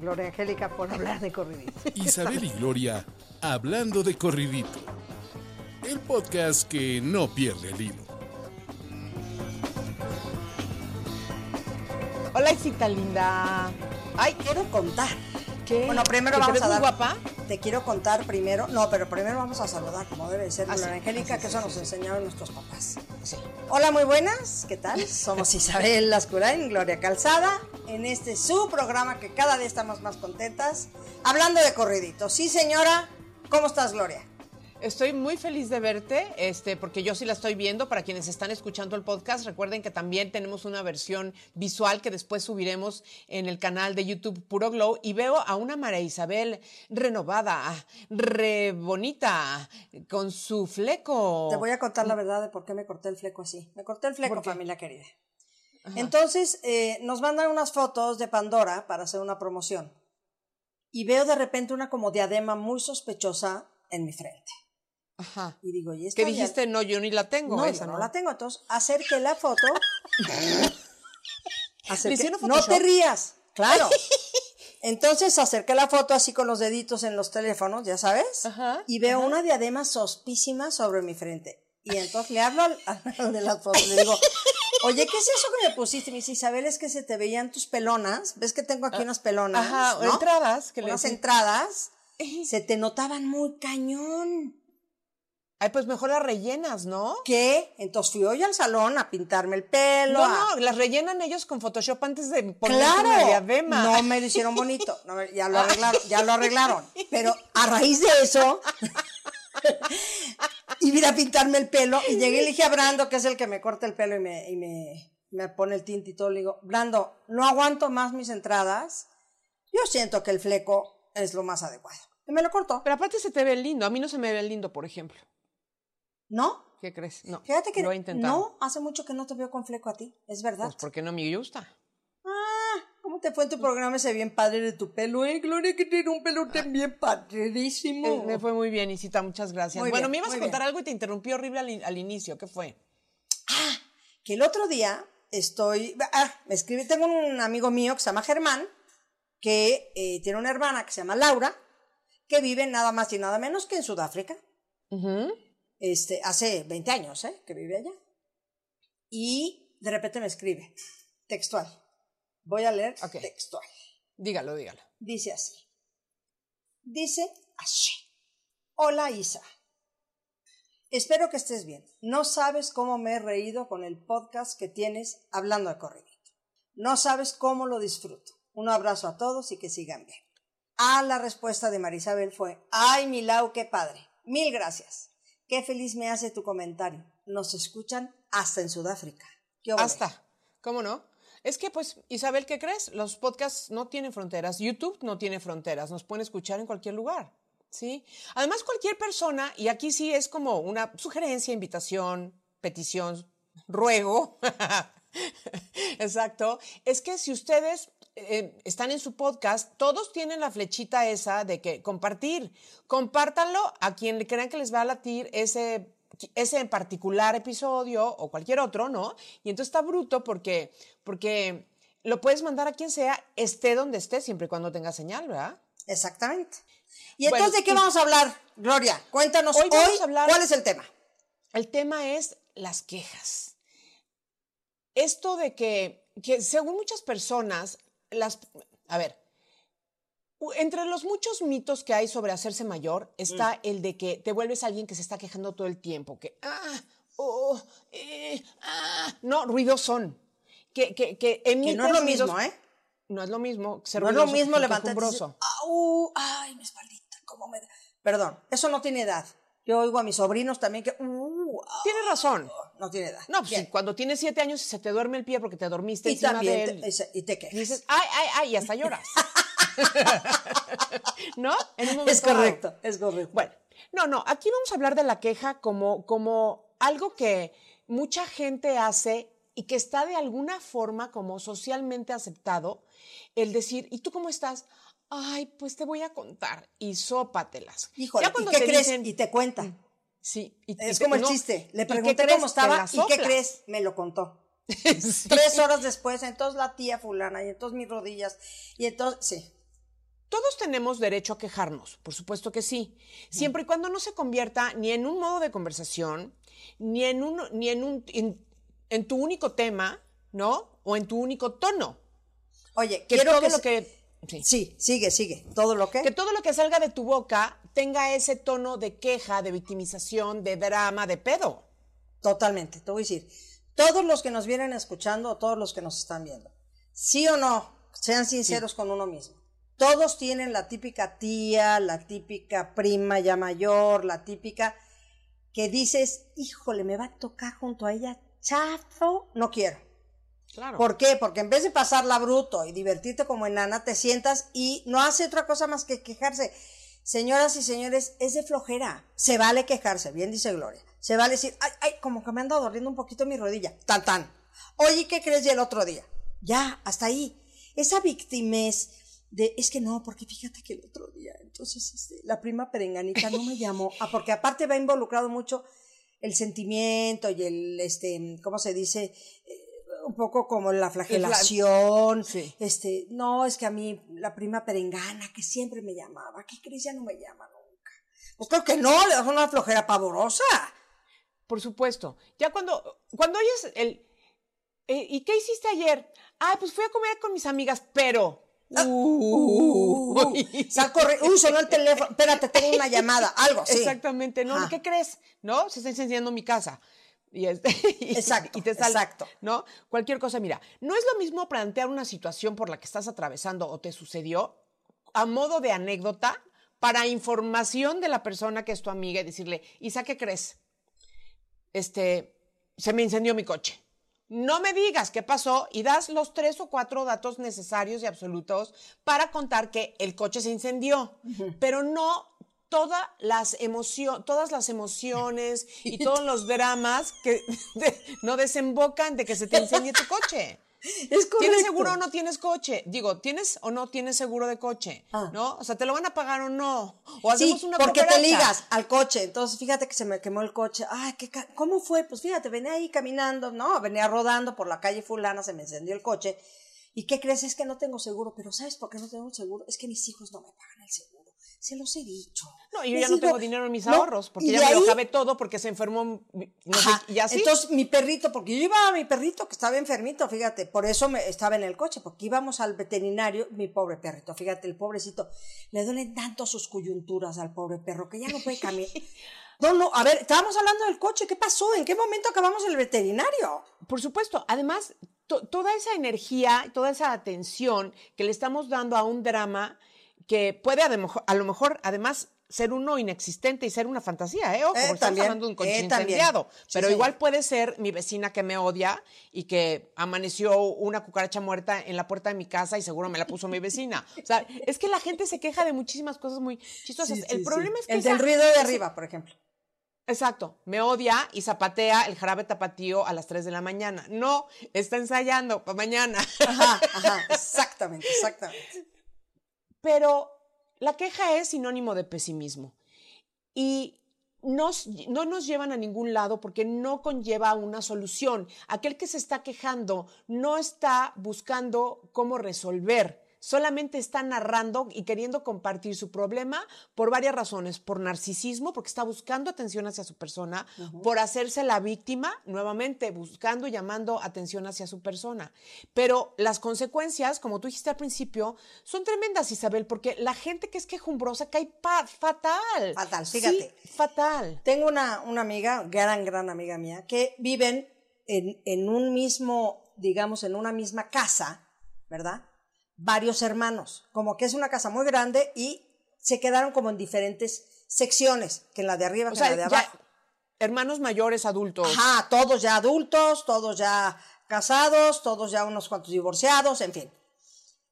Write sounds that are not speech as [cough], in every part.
Gloria Angélica por hablar de corridito. [laughs] Isabel y Gloria hablando de corridito. El podcast que no pierde el hilo. Hola, Isita linda. Ay, quiero contar. ¿Qué? Bueno, primero ¿Que te vamos ves a muy dar. guapa? Te quiero contar primero. No, pero primero vamos a saludar, como debe ser, Ah, Gloria sí, Angélica, ah, que eso sí. nos enseñaron nuestros papás. Sí. Hola, muy buenas. ¿Qué tal? [laughs] Somos Isabel Lascurain, Gloria Calzada, en este su programa que cada día estamos más contentas, hablando de corridito. Sí, señora. ¿Cómo estás, Gloria? Estoy muy feliz de verte, este, porque yo sí la estoy viendo. Para quienes están escuchando el podcast, recuerden que también tenemos una versión visual que después subiremos en el canal de YouTube Puro Glow. Y veo a una María Isabel renovada, re bonita, con su fleco. Te voy a contar la verdad de por qué me corté el fleco así. Me corté el fleco, familia querida. Entonces, eh, nos mandan unas fotos de Pandora para hacer una promoción. Y veo de repente una como diadema muy sospechosa en mi frente. Ajá. Y digo, ¿y esta ¿Qué dia- dijiste? No, yo ni la tengo. No, esa, no, la tengo. Entonces, acerqué la foto. [laughs] Acerqué- ¿Le hicieron no te rías, claro. [laughs] Entonces acerqué la foto así con los deditos en los teléfonos, ya sabes, Ajá, y veo una diadema sospísima sobre mi frente. Y entonces le hablo al, [laughs] al de las fotos, le digo, oye, ¿qué es eso que me pusiste? Y me dice, Isabel, es que se te veían tus pelonas. ¿Ves que tengo aquí unas pelonas? Ah, Ajá, ¿no? entradas. Que Unas entradas. Se te notaban muy cañón. Ay, pues mejor las rellenas, ¿no? ¿Qué? Entonces fui hoy al salón a pintarme el pelo. No, a- no, las rellenan ellos con Photoshop antes de poner Claro, una diadema. no me lo hicieron bonito, no, ya lo arreglaron, ya lo arreglaron, [laughs] pero a raíz de eso [laughs] a ir a pintarme el pelo y llegué y le dije a Brando, que es el que me corta el pelo y me, y me, me pone el tinte y todo, le digo, Brando, no aguanto más mis entradas, yo siento que el fleco es lo más adecuado. Y me lo cortó, Pero aparte se te ve lindo. A mí no se me ve lindo, por ejemplo. ¿No? ¿Qué crees? No. Fíjate que Lo he intentado. no, hace mucho que no te veo con fleco a ti, es verdad. Pues porque no me gusta. Ah, ¿cómo te fue en tu programa ese bien padre de tu pelo? Eh, Gloria, que tiene un pelo también padrísimo. Eh, Me fue muy bien, Isita, muchas gracias. Muy bueno, bien, me ibas a contar bien. algo y te interrumpí horrible al, in- al inicio. ¿Qué fue? Que el otro día estoy. Ah, me escribí, tengo un amigo mío que se llama Germán, que eh, tiene una hermana que se llama Laura, que vive nada más y nada menos que en Sudáfrica. Este, hace 20 años, ¿eh? Que vive allá. Y de repente me escribe, textual. Voy a leer textual. Dígalo, dígalo. Dice así. Dice así. Hola Isa. Espero que estés bien. No sabes cómo me he reído con el podcast que tienes hablando de corridito. No sabes cómo lo disfruto. Un abrazo a todos y que sigan bien. Ah, la respuesta de Marisabel fue, ay, Milau, qué padre. Mil gracias. Qué feliz me hace tu comentario. Nos escuchan hasta en Sudáfrica. ¿Qué? Hasta. ¿Cómo no? Es que, pues, Isabel, ¿qué crees? Los podcasts no tienen fronteras. YouTube no tiene fronteras. Nos pueden escuchar en cualquier lugar. ¿Sí? Además, cualquier persona, y aquí sí es como una sugerencia, invitación, petición, ruego. [laughs] Exacto. Es que si ustedes eh, están en su podcast, todos tienen la flechita esa de que compartir. Compártanlo a quien crean que les va a latir ese, ese en particular episodio o cualquier otro, ¿no? Y entonces está bruto porque, porque lo puedes mandar a quien sea, esté donde esté, siempre y cuando tenga señal, ¿verdad? Exactamente. ¿Y Bueno, entonces de qué y- vamos a hablar, Gloria? Cuéntanos Hoy hoy, hablar- cuál es el tema. El tema es las quejas. Esto de que, que según muchas personas, las... A ver, entre los muchos mitos que hay sobre hacerse mayor está Mm. el de que te vuelves alguien que se está quejando todo el tiempo, que... Ah, oh, eh, ah, no, ruidosón. Que, que, que, Que emites no es lo ruidos- mismo, ¿eh? No es lo mismo ser No es lo mismo que levantarte. Perdón, eso no tiene edad. Yo oigo a mis sobrinos también que, "Uh, ah", Tienes razón. No tiene edad. No, pues si cuando tienes siete años y se te duerme el pie porque te dormiste y encima también de te, él. y se- y te quejas. Y dices, ay, ay, ay, y hasta lloras. [laughs] ¿No? En un Es correcto, es correcto. Bueno, no, no, aquí vamos a hablar de la queja como, como algo que mucha gente hace y que está de alguna forma como socialmente aceptado, el decir, ¿y tú cómo estás? Ay, pues te voy a contar y sópatelas. Híjole, Ya ¿y qué te crees? dicen- Y te cuenta. Sí. y- Es y- como el chiste. Le ¿y qué pregunté cómo estaba y qué crees, me lo contó. [laughs] Sí. Tres horas después, entonces la tía fulana y entonces mis rodillas y entonces, sí. Todos tenemos derecho a quejarnos, por supuesto que sí, siempre y cuando no se convierta ni en un modo de conversación, ni en un, ni en un, en, en tu único tema, ¿no? O en tu único tono. Oye, Que quiero todo que lo que, sí. Sí, sigue, sigue. Todo lo que... que todo lo que salga de tu boca tenga ese tono de queja, de victimización, de drama, de pedo. Totalmente, te voy a decir. Todos los que nos vienen escuchando todos los que nos están viendo, sí o no, sean sinceros con uno mismo. Todos tienen la típica tía, la típica prima ya mayor, la típica que dices, híjole, me va a tocar junto a ella, chafo, no quiero. Claro. ¿Por qué? Porque en vez de pasarla bruto y divertirte como enana, te sientas y no hace otra cosa más que quejarse. Señoras y señores, es de flojera. Se vale quejarse, bien dice Gloria. Se vale decir, ay, ay, como que me anda doliendo un poquito mi rodilla. Tan, tan. Oye, ¿qué crees ya el otro día? Ya, hasta ahí. Esa victimez de, es que no, porque fíjate que el otro día, entonces, este, la prima perenganita no me llamó. Ah, porque aparte va involucrado mucho el sentimiento y el, este, ¿cómo se dice? Un poco como la flagelación. Sí. Este, no, es que a mí la prima perengana que siempre me llamaba, ¿qué crees? Ya no me llama nunca. Pues creo que no, le das una flojera pavorosa. Por supuesto. Ya cuando, cuando oyes el... eh, ¿Y qué hiciste ayer? Ah, pues fui a comer con mis amigas, pero... Uh, [laughs] sal corre- uy, sonó el teléfono. Espérate, tengo una llamada, algo, sí. Exactamente, ¿no? ¿Qué crees? ¿No? Se está incendiando mi casa. Y, este, [laughs] y- Exacto, y te sale, exacto. ¿no? Cualquier cosa, mira, no es lo mismo plantear una situación por la que estás atravesando o te sucedió a modo de anécdota para información de la persona que es tu amiga y decirle, Isa, ¿qué crees? Este, se me incendió mi coche. No me digas qué pasó y das los tres o cuatro datos necesarios y absolutos para contar que el coche se incendió, pero no todas las emociones, todas las emociones y todos los dramas que [laughs] de- no desembocan de que se te incendie tu coche. [laughs] Es correcto. ¿Tienes seguro o no tienes coche? Digo, ¿tienes o no tienes seguro de coche? Ah. ¿No? O sea, ¿te lo van a pagar o no? O Sí, hacemos una porque te ligas al coche. Entonces, fíjate que se me quemó el coche. Ay, ¿qué ca- ¿cómo fue? Pues fíjate, venía ahí caminando, no, venía rodando por la calle fulana, se me encendió el coche. ¿Y qué crees? Es que no tengo seguro. Pero ¿sabes por qué no tengo seguro? Es que mis hijos no me pagan el seguro. Se los he dicho. No, yo Les ya no digo, tengo dinero en mis no, ahorros porque y ya me lo acabé todo porque se enfermó sé, y así. Entonces, mi perrito, porque yo iba a mi perrito que estaba enfermito, fíjate, por eso me, estaba en el coche, porque íbamos al veterinario, mi pobre perrito, fíjate, el pobrecito, le duelen tanto sus coyunturas al pobre perro que ya no puede caminar. [laughs] No, no, a ver, estábamos hablando del coche, ¿qué pasó? ¿En qué momento acabamos el veterinario? Por supuesto, además, to- toda esa energía, toda esa atención que le estamos dando a un drama que puede a, lo mejor- a lo mejor, además, ser uno inexistente y ser una fantasía, ¿eh? Ojo, Eh, estamos hablando de un coche eh, incendiado. Sí, pero señor. igual puede ser mi vecina que me odia y que amaneció una cucaracha muerta en la puerta de mi casa y seguro me la puso mi vecina. O sea, es que la gente se queja de muchísimas cosas muy chistosas. Sí, sí, El problema es que El esa- del ruido de arriba, por ejemplo. Exacto, me odia y zapatea el jarabe tapatío a las 3 de la mañana. No, está ensayando para mañana. Ajá, ajá, [laughs] exactamente, exactamente. Pero la queja es sinónimo de pesimismo y no nos llevan a ningún lado porque no conlleva una solución. Aquel que se está quejando no está buscando cómo resolver, solamente está narrando y queriendo compartir su problema por varias razones, por narcisismo, porque está buscando atención hacia su persona, por hacerse la víctima, nuevamente buscando y llamando atención hacia su persona. Pero las consecuencias, como tú dijiste al principio, son tremendas, Isabel, porque la gente que es quejumbrosa cae fatal. Fatal, Sí, fíjate. fatal. Tengo una, una amiga, gran, gran amiga mía, que viven en, en un mismo, digamos, en una misma casa, ¿verdad? Varios hermanos, como que es una casa muy grande y se quedaron como en diferentes secciones, que en la de arriba, O que en la de abajo. hermanos mayores, adultos. Ajá, todos ya adultos, todos ya casados, todos ya unos cuantos divorciados, en fin.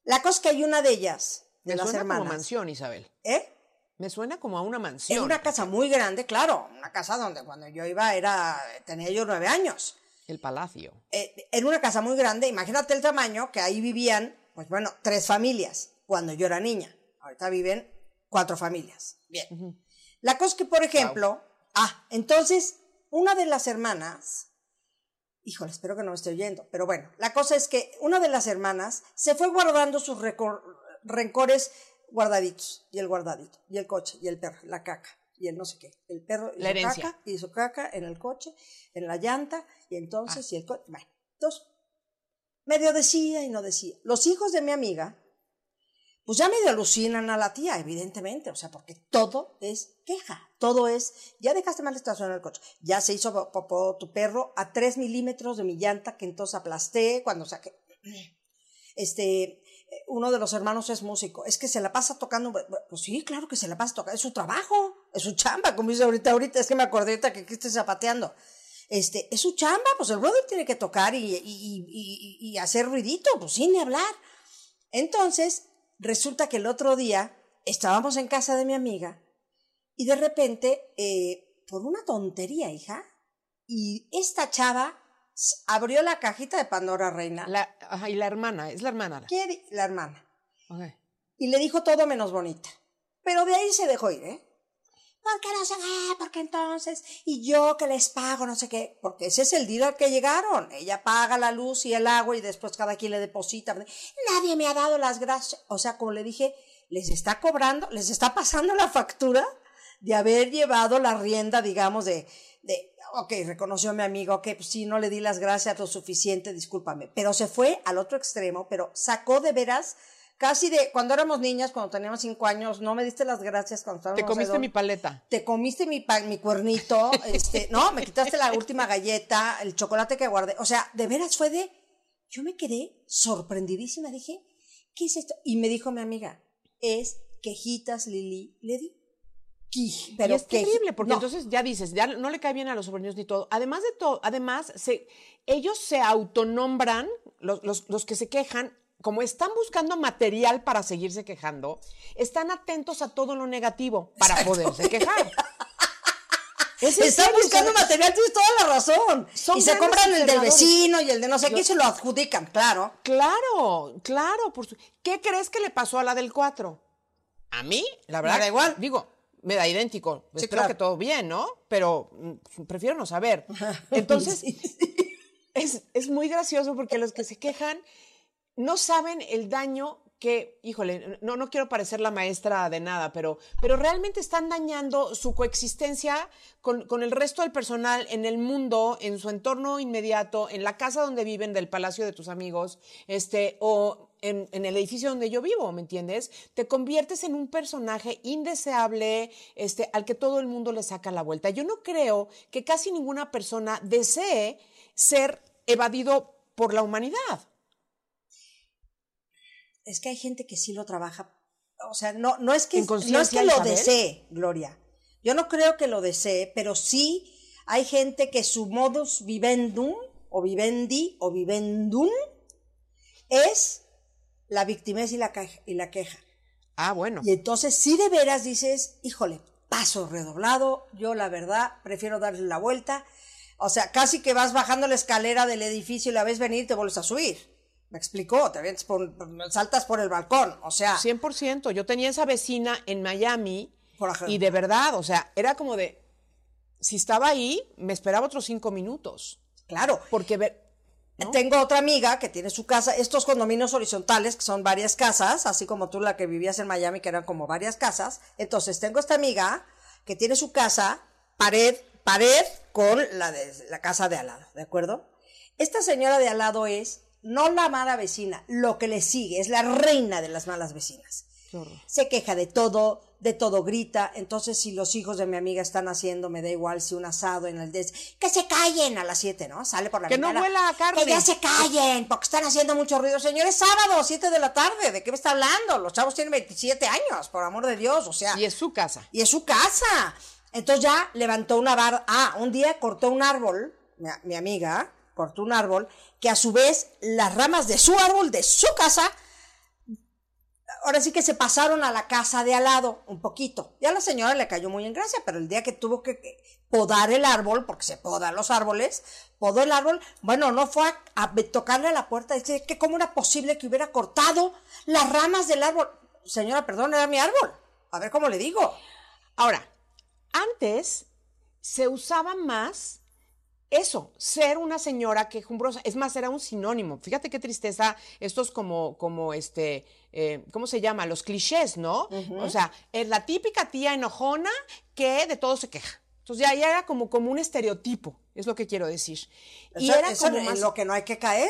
La cosa es que hay una de ellas, de Me las suena hermanas. como mansión, Isabel. ¿Eh? Me suena como a una mansión. En una casa muy grande, claro, una casa donde cuando yo iba era, tenía yo nueve años. El palacio. Eh, en una casa muy grande, imagínate el tamaño, que ahí vivían, pues bueno, tres familias cuando yo era niña. Ahorita viven cuatro familias. Bien. La cosa es que, por ejemplo, ah, entonces, una de las hermanas, híjole, espero que no me esté oyendo, pero bueno, la cosa es que una de las hermanas se fue guardando sus rencores guardaditos, y el guardadito, y el coche, y el perro, la caca, y el no sé qué, el perro y La caca, y su caca en el coche, en la llanta, y entonces, y el coche, bueno, entonces, medio decía y no decía. Los hijos de mi amiga, pues ya medio alucinan a la tía, evidentemente, o sea, porque todo es queja, todo es, ya dejaste mal estacionado el coche, ya se hizo po- popó tu perro a tres milímetros de mi llanta que entonces aplasté cuando saqué. Este, uno de los hermanos es músico, es que se la pasa tocando, pues sí, claro que se la pasa tocando, es su trabajo, es su chamba, como dice ahorita, ahorita, es que me acordé ahorita que aquí estoy zapateando. Este, es su chamba, pues el brother tiene que tocar y, y, y- y- y hacer ruidito, pues sin ni hablar. Entonces, resulta que el otro día estábamos en casa de mi amiga y de repente, eh, por una tontería, hija, y esta chava abrió la cajita de Pandora Reina, La, ajá, y la hermana, es la hermana. quiere- la hermana, Ok. y le dijo todo menos bonita. Pero de ahí se dejó ir, ¿eh? Porque no sé qué, entonces, y yo que les pago, no sé qué, porque ese es el deal al que llegaron. Ella paga la luz y el agua y después cada quien le deposita. Nadie me ha dado las gracias. O sea, como le dije, les está cobrando, les está pasando la factura de haber llevado la rienda, digamos, de, de ok, reconoció mi amigo, ok, pues sí, no le di las gracias lo suficiente, discúlpame. Pero se fue al otro extremo, pero sacó de veras casi de cuando éramos niñas, cuando teníamos cinco años, no me diste las gracias cuando estábamos Te comiste mi paleta. te comiste mi, pa- mi cuernito, [laughs] este, no, me quitaste la última galleta, el chocolate que guardé. O sea, de veras fue de, yo me quedé sorprendidísima, dije, ¿qué es esto? Y me dijo mi amiga, es quejitas Lili, le di. Pero y es queji- terrible, porque no, entonces ya dices, ya no le cae bien a los sobrinos ni todo. Además de todo, además, se, ellos se autonombran, los, los, los que se quejan, como están buscando material para seguirse quejando, están atentos a todo lo negativo para poderse quejar. [laughs] Es Están buscando material, tienes toda la razón. Son y se compran el del vecino y el de no sé qué y se lo adjudican, claro. Claro, claro. Por su- ¿Qué crees que le pasó a la del 4? A mí, la verdad. Me da igual. Digo, me da idéntico. Sí, Espero claro. que todo bien, ¿no? Pero mm, prefiero no saber. [laughs] Entonces, es, es muy gracioso porque los que se quejan no saben el daño que, híjole, no, no quiero parecer la maestra de nada, pero, pero realmente están dañando su coexistencia con, con el resto del personal en el mundo, en su entorno inmediato, en la casa donde viven, del palacio de tus amigos, este, o en, el edificio donde yo vivo, ¿me entiendes? Te conviertes en un personaje indeseable, este, al que todo el mundo le saca la vuelta. Yo no creo que casi ninguna persona desee ser evadido por la humanidad. Es que hay gente que sí lo trabaja. O sea, no, no es que, ¿En no es que lo desee, Gloria. Yo no creo que lo desee, pero sí hay gente que su modus vivendum, o vivendi, o vivendum, es la victimez y la, y la queja. Ah, bueno. Y entonces sí de veras dices, híjole, paso redoblado, yo la verdad prefiero darle la vuelta. O sea, casi que vas bajando la escalera del edificio y la ves venir y te vuelves a subir. ¿Me explicó? Te avientas por- saltas por el balcón. O sea, 100%. Yo tenía esa vecina en Miami Por ejemplo. y de verdad, o sea, era como de, si estaba ahí, me esperaba otros cinco minutos. claro. Porque ver, ¿no? Tengo otra amiga que tiene su casa, estos condominios horizontales, que son varias casas, así como tú la que vivías en Miami, que eran como varias casas. Entonces, tengo esta amiga que tiene su casa, pared, pared, con la de la casa de al lado, ¿de acuerdo? Esta señora de al lado es no la mala vecina, lo que le sigue, es la reina de las malas vecinas. Se queja de todo, de todo grita. Entonces, si los hijos de mi amiga están haciendo, me da igual si un asado en el des, que se callen a las 7, ¿no? Sale por la Que no huela a carne. Que ya se callen, porque están haciendo mucho ruido. Señores, sábado, 7 de la tarde, ¿de qué me está hablando? Los chavos tienen 27 años, por amor de Dios, o sea. y es su casa. Y es su casa. Entonces ya levantó una barda. Ah, un día cortó un árbol, mi, mi amiga cortó un árbol, que a su vez las ramas de su árbol, de su casa, ahora sí que se pasaron a la casa de al lado un poquito. Ya la señora le cayó muy en gracia, pero el día que tuvo que podar el árbol, porque se podan los árboles, podó el árbol, bueno, no fue a, a tocarle a la puerta, dice que cómo era posible que hubiera cortado las ramas del árbol. Señora, perdón, era mi árbol. A ver cómo le digo. Ahora, antes se usaba más eso, ser una señora quejumbrosa. Es más, era un sinónimo. Fíjate qué tristeza, estos como, como este, eh, ¿cómo se llama? Los clichés, ¿no? O sea, es la típica tía enojona que de todo se queja. Entonces ya, ya era como, como un estereotipo, es lo que quiero decir. Y era eso como en lo que no hay que caer.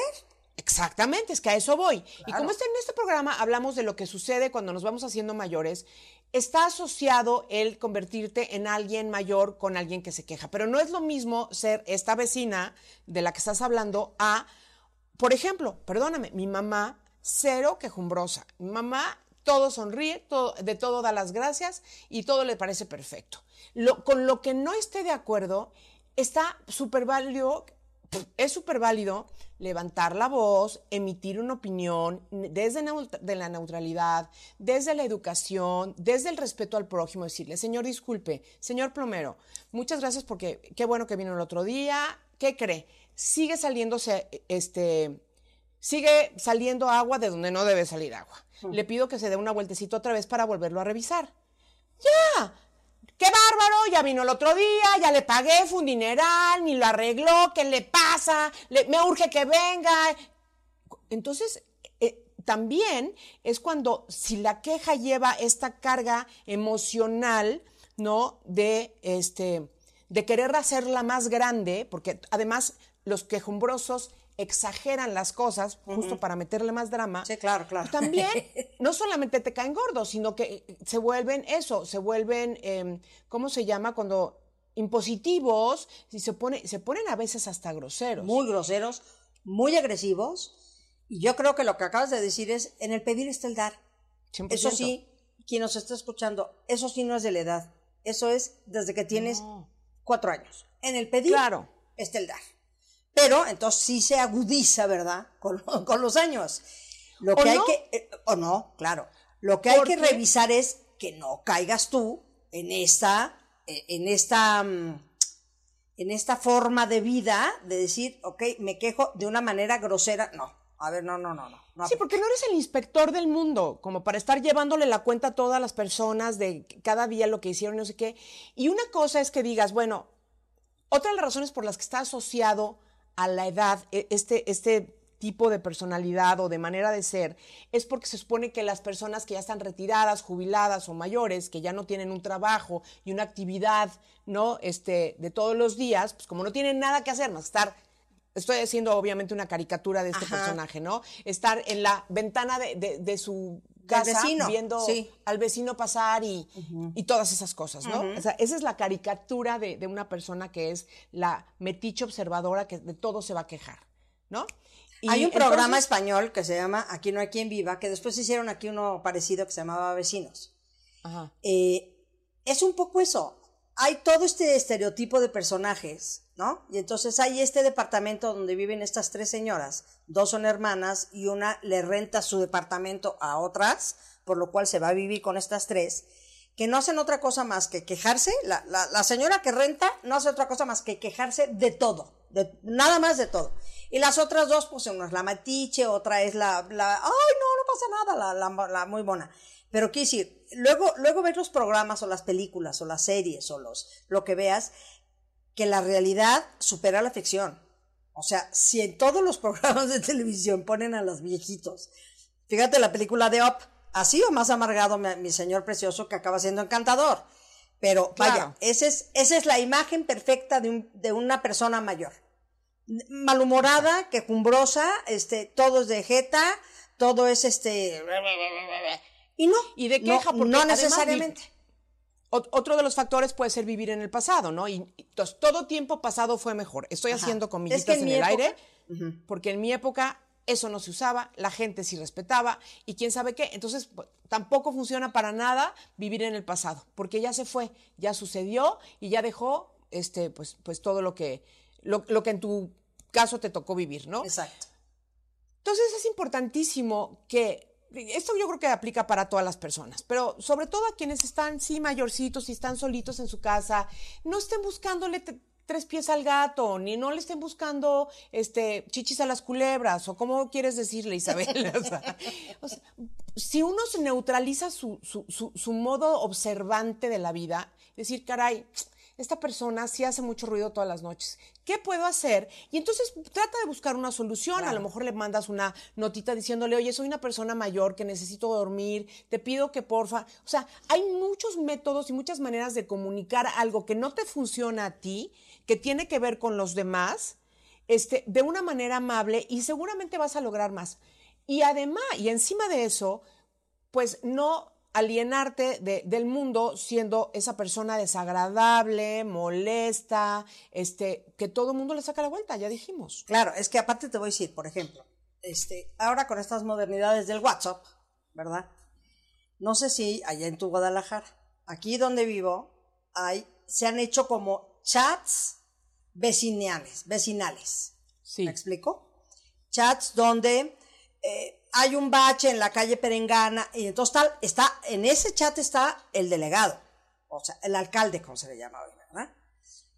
Exactamente, es que a eso voy. Y como este, en este programa hablamos de lo que sucede cuando nos vamos haciendo mayores, está asociado el convertirte en alguien mayor con alguien que se queja. Pero no es lo mismo ser esta vecina de la que estás hablando a, por ejemplo, perdóname, mi mamá, cero quejumbrosa. Mi mamá todo sonríe, todo, de todo da las gracias y todo le parece perfecto. Lo- con lo que no esté de acuerdo, está súper válido, es súper válido levantar la voz, emitir una opinión desde de la neutralidad, desde la educación, desde el respeto al prójimo, decirle, señor, disculpe, señor plomero, muchas gracias porque qué bueno que vino el otro día, ¿qué cree? Sigue saliéndose, este, sigue saliendo agua de donde no debe salir agua. Le pido que se dé una vueltecita otra vez para volverlo a revisar. ¡Ya! ¡Qué bárbaro! Ya vino el otro día, ya le pagué, fue un dineral, ni lo arregló, ¿qué le pasa? Le- me urge que venga. Entonces, eh, también es cuando, si la queja lleva esta carga emocional, ¿no? De, este, de querer hacerla más grande, porque además los quejumbrosos exageran las cosas justo para meterle más drama. Sí, claro, claro. También [laughs] no solamente te caen gordos, sino que se vuelven eso, se vuelven, eh, ¿cómo se llama? Cuando impositivos, y se, pone, se ponen a veces hasta groseros. muy groseros, muy agresivos. Y yo creo que lo que acabas de decir es, en el pedir está el dar. 100%. Eso sí, quien nos está escuchando, eso sí no es de la edad. Eso es desde que tienes No. cuatro años. En el pedir Claro. está el dar. Pero entonces sí se agudiza, ¿verdad? [laughs] Con, con los años. Lo ¿O que hay no? que, eh, o no, claro. Lo que hay que revisar es que no caigas tú en esta, eh, en esta, mm, en esta forma de vida de decir, ok, me quejo de una manera grosera. No, a ver, no, no, no, no. no Sí, porque no eres el inspector del mundo, como para estar llevándole la cuenta a todas las personas de cada día lo que hicieron, no sé qué. Y una cosa es que digas, bueno, otra de las razones por las que está asociado a la edad e- este, este tipo de personalidad o de manera de ser es porque se supone que las personas que ya están retiradas, jubiladas o mayores, que ya no tienen un trabajo y una actividad, ¿no? Este, de todos los días, pues como no tienen nada que hacer más estar Estoy haciendo obviamente una caricatura de este Ajá. personaje, ¿no? Estar en la ventana de, de- de su casa vecino, viendo sí. al vecino pasar y, y todas esas cosas, ¿no? O sea, esa es la caricatura de, de una persona que es la metiche observadora que de todo se va a quejar, ¿no? Y hay un programa español que se llama Aquí no hay quien viva, que después hicieron aquí uno parecido que se llamaba Vecinos. Ajá. Eh, es un poco eso. Hay todo este estereotipo de personajes, ¿no? Y entonces hay este departamento donde viven estas tres señoras. Dos son hermanas y una le renta su departamento a otras, por lo cual se va a vivir con estas tres, que no hacen otra cosa más que quejarse. La, la- la señora que renta no hace otra cosa más que quejarse de todo, de, nada más de todo. Y las otras dos, pues una es la matiche, otra es la, ay, no, no pasa nada, la, la, muy mona. Pero quiero decir, luego, luego ves los programas o las películas o las series o los, lo que veas, que la realidad supera la ficción. O sea, si en todos los [laughs] programas de televisión ponen a los viejitos, fíjate la película de Up, así o más amargado mi, mi señor precioso que acaba siendo encantador. Pero vaya, esa es, esa es la imagen perfecta de, un- de una persona mayor. Malhumorada, quejumbrosa, este, todo es de jeta, todo es este. [laughs] Y no. Y de no- queja, porque no necesariamente. Otro de los factores puede ser vivir en el pasado, ¿no? Y, y, entonces, todo tiempo pasado fue mejor. Estoy Ajá. haciendo Es comillitas que en el época- aire, porque en mi época eso no se usaba, la gente sí respetaba y quién sabe qué. Entonces, tampoco funciona para nada vivir en el pasado, porque ya se fue, ya sucedió y ya dejó este, pues, pues todo lo que, lo, lo que en tu caso te tocó vivir, ¿no? Exacto. Entonces es importantísimo que esto yo creo que aplica para todas las personas, pero sobre todo a quienes están, sí, mayorcitos y están solitos en su casa, no estén buscándole tres pies al gato, ni no le estén buscando este chichis a las culebras, o cómo quieres decirle, Isabel. [laughs] si uno se neutraliza su, su modo observante de la vida, decir, caray, esta persona sí hace mucho ruido todas las noches. ¿Qué puedo hacer? Y entonces trata de buscar una solución. A lo mejor le mandas una notita diciéndole, oye, soy una persona mayor que necesito dormir, te pido que porfa. O sea, hay muchos métodos y muchas maneras de comunicar algo que no te funciona a ti, que tiene que ver con los demás, este, de una manera amable y seguramente vas a lograr más. Y además, y encima de eso, pues no alienarte del mundo siendo esa persona desagradable, molesta, este, que todo el mundo le saca la vuelta, ya dijimos. Claro, es que aparte te voy a decir, por ejemplo, este, ahora con estas modernidades del WhatsApp, ¿verdad? No sé si allá en tu Guadalajara, aquí donde vivo, hay, se han hecho como chats vecinales, vecinales. Sí. ¿Me explico? Chats donde eh, hay un bache en la calle Perengana, y entonces tal, está, en ese chat está el delegado, o sea, el alcalde, como se le llama hoy, ¿verdad?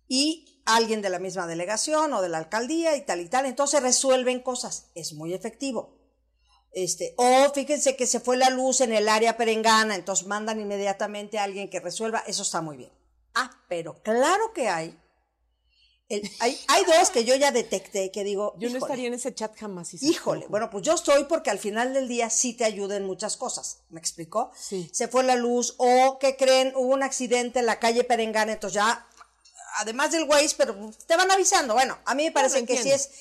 Y alguien de la misma delegación o de la alcaldía y tal y tal, entonces resuelven cosas, es muy efectivo. Este, o fíjense que se fue la luz en el área perengana, entonces mandan inmediatamente a alguien que resuelva, eso está muy bien. Ah, pero claro que hay hay, hay, dos que yo ya detecté que digo. Yo no estaría en ese chat jamás. Híjole, bueno, pues yo estoy porque al final del día sí te ayuda en muchas cosas. ¿Me explicó? Sí. Se fue la luz, o que creen, hubo un accidente en la calle Perengana, entonces ya, además del Waze, pero te van avisando. Bueno, a mí me parece que sí es.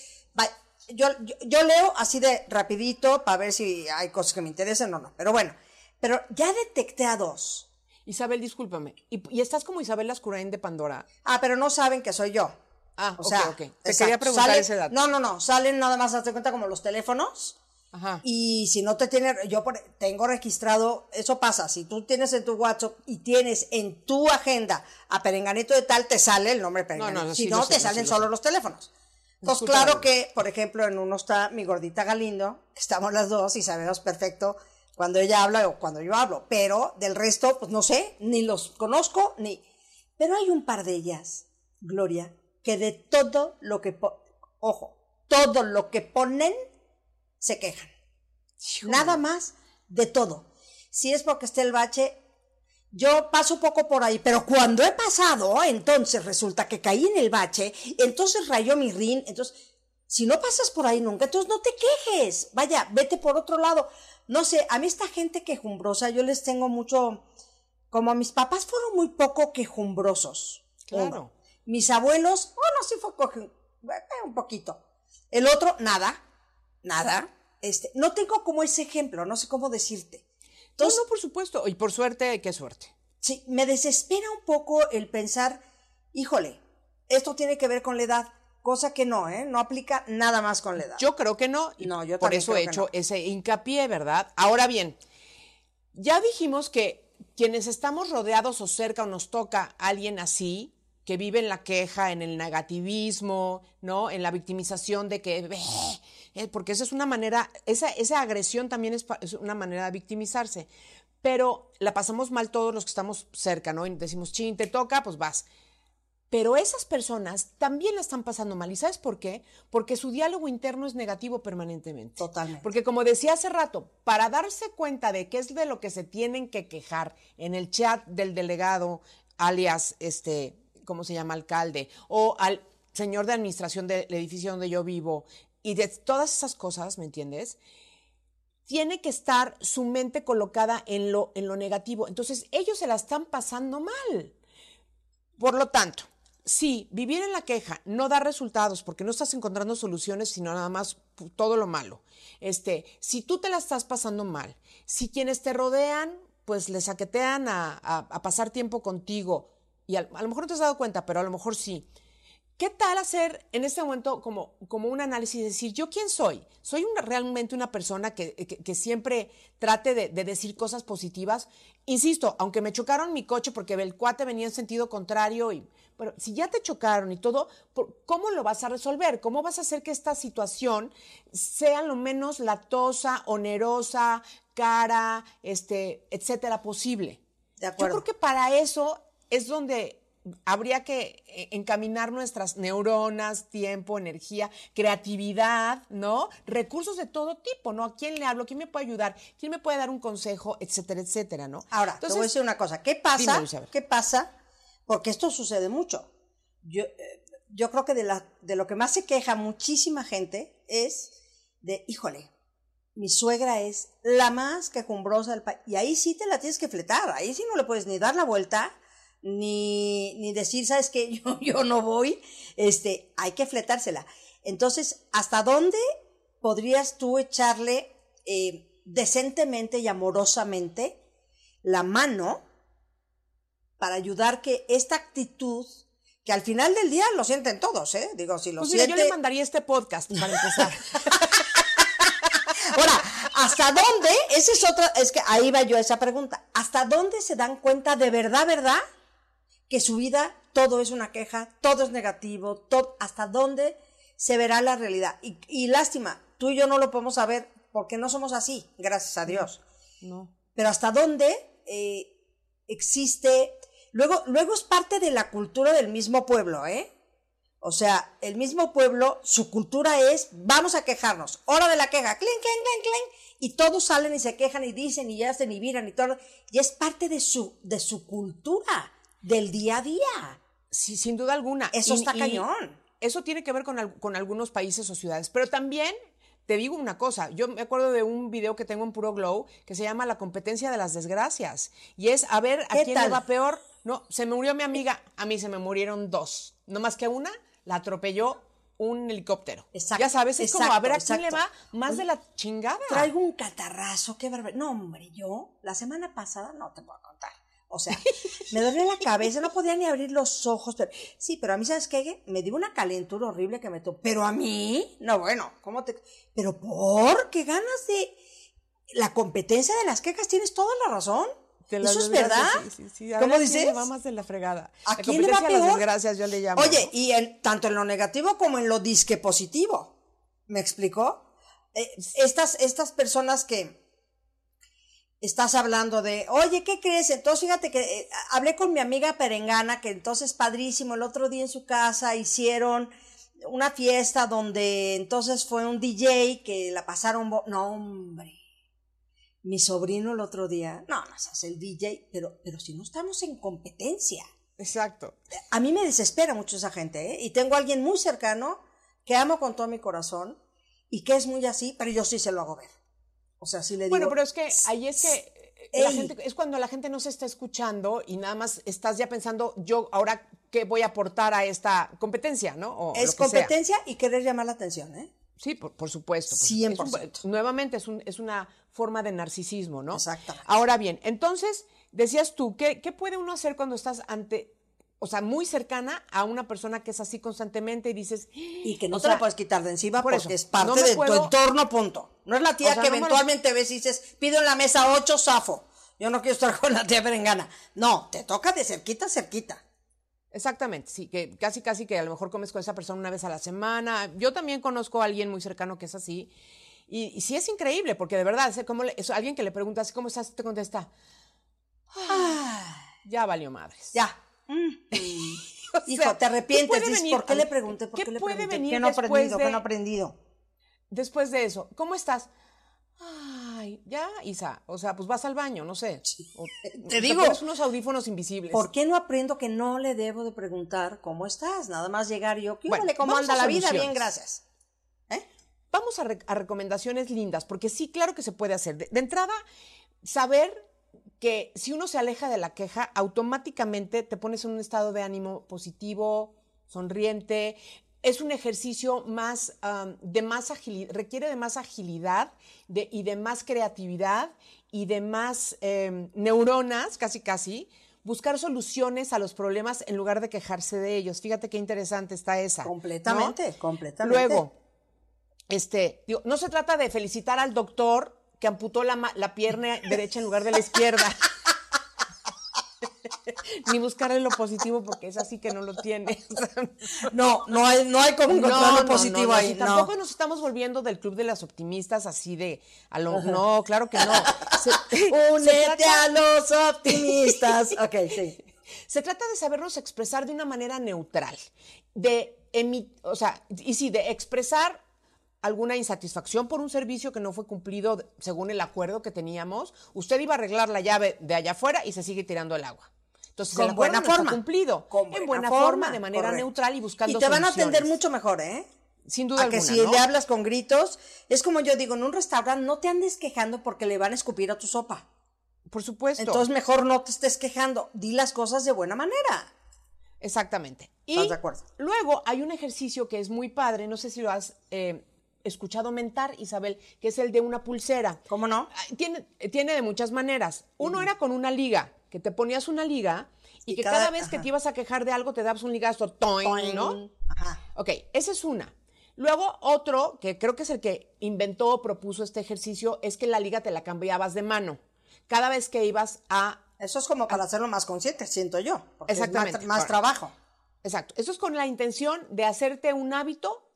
Yo, yo, leo así de rapidito para ver si hay cosas que me interesen o no. Pero bueno, pero ya detecté a dos. Isabel, discúlpame. ¿Y, y estás como Isabel Lascurain de Pandora? Ah, pero no saben que soy yo. Ah, o sea, ok, Te quería preguntar ese dato. No, no, no. Salen nada más, hazte cuenta, como los teléfonos. Ajá. Y si no te tiene, yo tengo registrado, eso pasa, si tú tienes en tu WhatsApp y tienes en tu agenda a Perenganito de tal, te sale el nombre Perenganito. No, no, si no, te salen solo los teléfonos. Entonces, claro que, por ejemplo, en uno está mi gordita Galindo, estamos las dos y sabemos perfecto cuando ella habla o cuando yo hablo, pero del resto, pues no sé, ni los conozco, ni... Pero hay un par de ellas, Gloria, que de todo lo que, ojo, todo lo que ponen, se quejan. Nada más de todo. Si es porque esté el bache, yo paso poco por ahí, pero cuando he pasado, entonces resulta que caí en el bache, entonces rayó mi rin, entonces, si no pasas por ahí nunca, entonces no te quejes, vaya, vete por otro lado. No sé, a mí esta gente quejumbrosa, yo les tengo mucho, como a mis papás fueron muy poco quejumbrosos. Claro. Mis abuelos, bueno, sí fue eh, un poquito. El otro, nada, nada. Este, no tengo como ese ejemplo, no sé cómo decirte. Entonces, no, no, por supuesto. Y por suerte, qué suerte. Sí, me desespera un poco el pensar, híjole, esto tiene que ver con la edad, cosa que no, ¿eh? No aplica nada más con la edad. Yo creo que no. Y no, yo por eso he hecho ese hincapié, ¿verdad? Ahora bien, ya dijimos que quienes estamos rodeados o cerca o nos toca alguien así, que vive en la queja, en el negativismo, ¿no? En la victimización de que, eh, porque esa es una manera, esa, esa agresión también es, una manera de victimizarse. Pero la pasamos mal todos los que estamos cerca, ¿no? Y decimos, chin, te toca, pues vas. Pero esas personas también la están pasando mal. ¿Y sabes por qué? Porque su diálogo interno es negativo permanentemente. Totalmente. Porque como decía hace rato, para darse cuenta de qué es de lo que se tienen que quejar en el chat del delegado, alias este ¿cómo se llama? Alcalde, o al señor de administración del edificio donde yo vivo, y de todas esas cosas, ¿me entiendes? Tiene que estar su mente colocada en lo, en lo negativo. Entonces, ellos se la están pasando mal. Por lo tanto, si vivir en la queja no da resultados porque no estás encontrando soluciones, sino nada más todo lo malo. Este, si tú te la estás pasando mal, si quienes te rodean, pues les saquetean a pasar tiempo contigo, y a, lo mejor no te has dado cuenta, pero a lo mejor sí. ¿Qué tal hacer en este momento como, como un análisis y decir, ¿yo quién soy? ¿Soy realmente una persona que, que, siempre trate de, de, decir cosas positivas? Insisto, aunque me chocaron mi coche porque el cuate venía en sentido contrario, y, pero si ya te chocaron y todo, ¿cómo lo vas a resolver? ¿Cómo vas a hacer que esta situación sea lo menos latosa, onerosa, cara, este, etcétera, posible. De acuerdo. Yo creo que para eso es donde habría que eh, encaminar nuestras neuronas, tiempo, energía, creatividad, ¿no? Recursos de todo tipo, ¿no? ¿A quién le hablo? ¿Quién me puede ayudar? ¿Quién me puede dar un consejo? Etcétera, etcétera, ¿no? Ahora, te voy a decir una cosa. ¿Qué pasa? Dime. ¿Qué pasa? Porque esto sucede mucho. Yo, eh, yo creo que de, la, de lo que más se queja muchísima gente es de, híjole, mi suegra es la más quejumbrosa del país. Y ahí sí te la tienes que fletar. Ahí sí no le puedes ni dar la vuelta, ni, ni decir, ¿sabes qué? [laughs] Yo, yo no voy. Este, hay que fletársela. Entonces, ¿hasta dónde podrías tú echarle eh, decentemente y amorosamente la mano para ayudar que esta actitud, que al final del día lo sienten todos, ¿eh? Digo, si lo Pues mira, siente... yo le mandaría este podcast para empezar. [laughs] Ahora, ¿hasta dónde? Esa es otra, es que ahí va yo esa pregunta. ¿Hasta dónde se dan cuenta de verdad, verdad, que su vida todo es una queja, todo es negativo, todo, hasta dónde se verá la realidad? Y, y lástima, tú y yo no lo podemos saber porque no somos así, gracias a Dios. no. Pero hasta dónde eh, existe, luego, luego es parte de la cultura del mismo pueblo, ¿eh? O sea, el mismo pueblo, su cultura es, vamos a quejarnos, hora de la queja, clink, clink, clink, clink, y todos salen y se quejan y dicen y hacen y miran y todo, y es parte de su, de su cultura, del día a día. Sí, sin duda alguna. Eso Y- está y cañón. Eso tiene que ver con, al- con algunos países o ciudades. Pero también te digo una cosa. Yo me acuerdo de un video que tengo en Puro Glow que se llama La competencia de las desgracias. Y es a ver a ¿Qué quién tal? le va peor. No, se me murió mi amiga. A mí se me murieron dos. No más que una la atropelló un helicóptero. Exacto, Ya sabes, es como a ver a exacto, quién le va más de la chingada. Traigo un catarrazo, qué barbaridad. No, hombre, yo la semana pasada no te puedo contar. O sea, me dolía la cabeza, no podía ni abrir los ojos. Pero, sí, pero a mí, ¿sabes qué? Me dio una calentura horrible que me tocó. Pero a mí, no, bueno, ¿cómo te...? Pero ¿por qué ganas de...? La competencia de las quejas, tienes toda la razón. Eso es verdad. sí, sí, sí. A ¿Cómo a quién dices? le va más de la fregada. ¿A La quién le va de las peor? desgracias yo le llamo. Oye, ¿no? y en, tanto en lo negativo como en lo disque positivo. ¿Me explicó? Eh, estas, estas personas que estás hablando de, oye, ¿qué crees? Entonces, fíjate que eh, hablé con mi amiga Perengana, que entonces padrísimo, el otro día en su casa hicieron una fiesta donde entonces fue un DJ que la pasaron, no, hombre. Mi sobrino el otro día, no, no seas el DJ, pero, pero si no estamos en competencia Exacto. a mí me desespera mucho esa gente, ¿eh? Y tengo a alguien muy cercano que amo con todo mi corazón y que es muy así, pero yo sí se lo hago ver. O sea, sí le digo. Bueno, pero es que ahí es que eh, la gente, es cuando la gente no se está escuchando y nada más estás ya pensando, yo ahora qué voy a aportar a esta competencia, ¿no? O es sea. competencia y querer llamar la atención, ¿eh? Sí, por, por supuesto. por 100%. supuesto. Es un- nuevamente es, un- es una forma de narcisismo, ¿no? Exactamente. Ahora bien, entonces, decías tú, ¿qué, ¿qué puede uno hacer cuando estás ante, o sea, muy cercana a una persona que es así constantemente y dices, Y que no o te sea, la puedes quitar de encima por porque eso, es parte no de tu entorno, punto. No es la tía O sea, que no me lo- eventualmente ves y dices, pido en la mesa ocho, zafo. Yo no quiero estar [laughs] con la tía Berengana. No, te toca de cerquita a cerquita. Exactamente, sí, que casi, casi que a lo mejor comes con esa persona una vez a la semana. Yo también conozco a alguien muy cercano que es así. Y, y sí es increíble, porque de verdad, es como le- es alguien que le preguntas, ¿cómo estás? Te contesta, Ah, ya valió madres. ya. Mm. [laughs] O Hijo, te arrepientes. ¿qué venir- ¿Por qué le pregunté? ¿Por ¿Qué qué le puede pregunté? venir ¿Qué no después aprendido? ¿Qué de- no he aprendido? Después de eso, ¿cómo estás? Ay, ya, Isa. O sea, pues vas al baño, no sé. O- [laughs] Te digo. pones unos audífonos invisibles. ¿Por qué no aprendo que no le debo de preguntar cómo estás? Nada más llegar yo, ¿qué Bueno, huele? ¿Cómo anda la vida? Bien, gracias. ¿Eh? Vamos a, re- a recomendaciones lindas, porque sí, claro que se puede hacer. De, de entrada, saber que si uno se aleja de la queja, automáticamente te pones en un estado de ánimo positivo, sonriente. Es un ejercicio más am, de más agilidad, requiere de más agilidad de- y de más creatividad y de más em, neuronas, casi casi, buscar soluciones a los problemas en lugar de quejarse de ellos. Fíjate qué interesante está esa. ¿no? Completamente, completamente. Luego, este, digo, no se trata de felicitar al doctor que amputó la, la pierna [laughs] derecha en lugar de la izquierda. [laughs] Ni buscarle lo positivo porque es así que no lo tiene. [laughs] No, no hay, no hay como encontrar lo positivo ahí. sí, no. Tampoco nos estamos volviendo del club de las optimistas así de, a lo, no, claro que no. Únete trata- a los optimistas. Ok, sí. Se trata de sabernos expresar de una manera neutral, de emi- o sea, y sí, de expresar alguna insatisfacción por un servicio que no fue cumplido según el acuerdo que teníamos. Usted iba a arreglar la llave de allá afuera y se sigue tirando el agua. Entonces, Con el acuerdo buena no está forma. cumplido. Con en buena forma, de manera correcto. neutral y buscando Y te van a atender mucho mejor, ¿eh? Sin duda a que alguna, si ¿no? le hablas con gritos, es como yo digo, en un restaurante no te andes quejando porque le van a escupir a tu sopa. Por supuesto. Entonces mejor no te estés quejando, di las cosas de buena manera. Exactamente. Y ¿Estás de acuerdo? luego hay un ejercicio que es muy padre, no sé si lo has eh, escuchado mentar, Isabel, que es el de una pulsera. ¿Cómo no? Ah, Tiene, tiene de muchas maneras. Uno era con una liga, que te ponías una liga y, Y que cada- cada, vez que te ibas a quejar de algo te dabas un ligazo, toing, ¿no? Ajá. Ok, esa es una. Luego otro, que creo que es el que inventó o propuso este ejercicio, es que la liga te la cambiabas de mano. Cada vez que ibas a Eso es como para hacerlo más consciente, siento yo. Porque es más Exactamente, más, trabajo. Exacto. Eso es con la intención de hacerte un hábito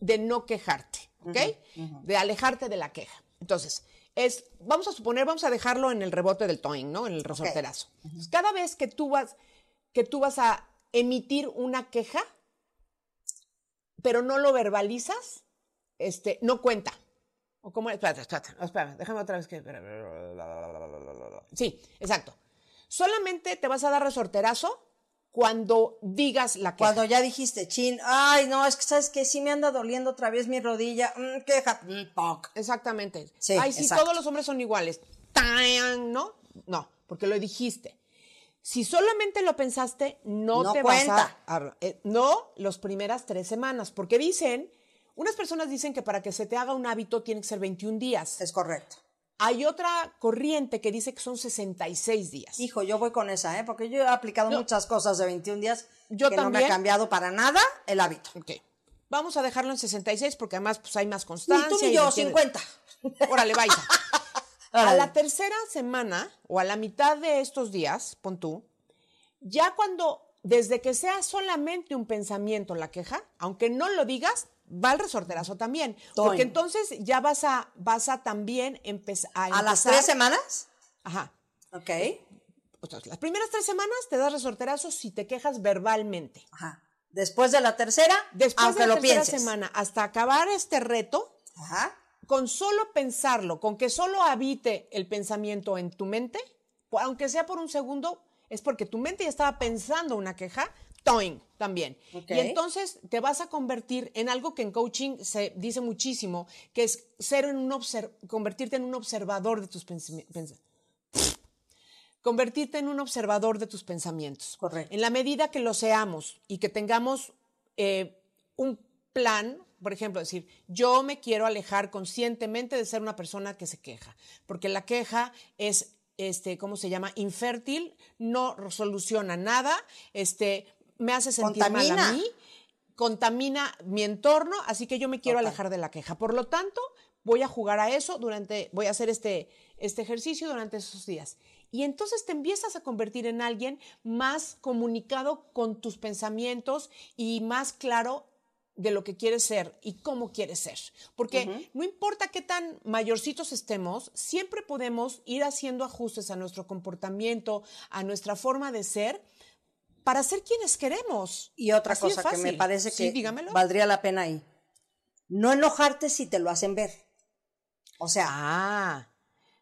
de no quejarte, ¿ok? De alejarte de la queja. Entonces, es, vamos a suponer, vamos a dejarlo en el rebote del toing, ¿no? En el resorterazo. Entonces, cada vez que tú vas, que tú vas a emitir una queja, pero no lo verbalizas, este, no cuenta. ¿O cómo? Espérate, espérate, espérate, déjame otra vez que... Sí, exacto. Solamente te vas a dar resorterazo cuando digas la queja. Cuando ya dijiste, chin, ay, no, es que sabes que sí me anda doliendo otra vez mi rodilla, mm, queja, mm. Exactamente. Sí, Ay, sí, exacto. todos los hombres son iguales. ¡Tan! ¿No? No, porque lo dijiste. Si solamente lo pensaste, no, No te cuenta. vas a... a- eh, no las primeras tres semanas, porque dicen, unas personas dicen que para que se te haga un hábito tiene que ser 21 días. Es correcto. Hay otra corriente que dice que son 66 días. Hijo, yo voy con esa, ¿eh? Porque yo he aplicado No. muchas cosas de 21 días Yo que no me ha también. cambiado para nada el hábito. Ok. Vamos a dejarlo en 66 porque además pues, hay más constancia. tú ni y yo, lo tienes- 50. Órale, vais. [laughs] A la tercera semana o a la mitad de estos días, pon tú, ya cuando, desde que sea solamente un pensamiento la queja, aunque no lo digas, va el resorterazo también. Porque entonces ya vas a, vas a también empezar a ¿A las tres semanas? Ajá. Ok. Las primeras tres semanas te das resorterazo si te quejas verbalmente. Ajá. Después de la tercera, Después aunque de la lo tercera pienses. semana, hasta acabar este reto, Ajá. con solo pensarlo, con que solo habite el pensamiento en tu mente, aunque sea por un segundo, es porque tu mente ya estaba pensando una queja, toing también. Y entonces te vas a convertir en algo que en coaching se dice muchísimo, que es ser en un convertirte en un observador de tus pensamientos. Convertirte en un observador de tus pensamientos. Correcto. En la medida que lo seamos y que tengamos eh, un plan, por ejemplo, decir, yo me quiero alejar conscientemente de ser una persona que se queja, porque la queja es, este, ¿cómo se llama? Infértil, no soluciona nada, este, me hace sentir mal Contamina. a mí, contamina mi entorno, así que yo me quiero Total. alejar de la queja. Por lo tanto, voy a jugar a eso durante, voy a hacer este, este ejercicio durante esos días. Y entonces te empiezas a convertir en alguien más comunicado con tus pensamientos y más claro de lo que quieres ser y cómo quieres ser. Porque no importa qué tan mayorcitos estemos, siempre podemos ir haciendo ajustes a nuestro comportamiento, a nuestra forma de ser, para ser quienes queremos. Y otra Así cosa que me parece que valdría la pena ahí. No enojarte si te lo hacen ver. O sea, Ah,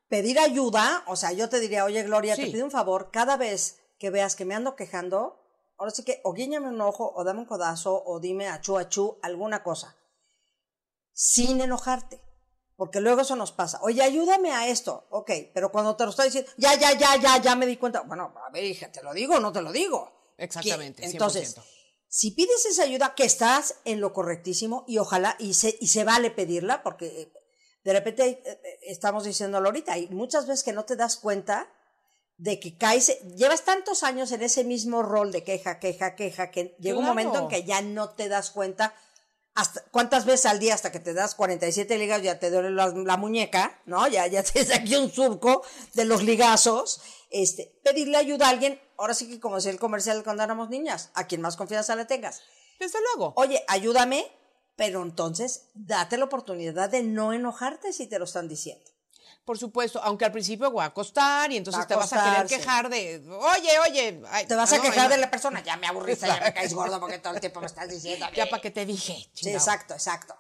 pedir ayuda, o sea, yo te diría, oye Gloria, te pido un favor, cada vez que veas que me ando quejando, ahora sí que o guíñame un ojo, o dame un codazo, o dime achú achú, alguna cosa. Sin enojarte. Porque luego eso nos pasa. Oye, ayúdame a esto. Ok, pero cuando te lo estoy diciendo, ya, ya, ya, ya, ya me di cuenta. Bueno, a ver, hija, ¿te lo digo o no te lo digo? Exactamente, Que- Entonces, 100%. si pides esa ayuda, que estás en lo correctísimo y ojalá, y se, y se vale pedirla, porque eh, de repente eh, eh, estamos diciéndolo ahorita, hay muchas veces que no te das cuenta de que caes, llevas tantos años en ese mismo rol de queja, queja, queja, que llega un momento en que ya no te das cuenta hasta cuántas veces al día hasta que te das 47 ligas ya te duele la, la muñeca, ¿no? Ya, ya tienes [laughs] aquí un surco de los ligazos. Este, pedirle ayuda a alguien, ahora sí que como decía el comercial cuando éramos niñas, a quien más confianza le tengas. desde luego. Oye, ayúdame, pero entonces date la oportunidad de no enojarte si te lo están diciendo. Por supuesto, aunque al principio va a costar y entonces Va te vas a querer quejar de, oye, oye. ay, Te vas a no, quejar de la persona, ya me aburriste, ya me caes gordo porque todo el tiempo me estás diciendo. [laughs] Ya para que te dije. Sí, exacto, exacto.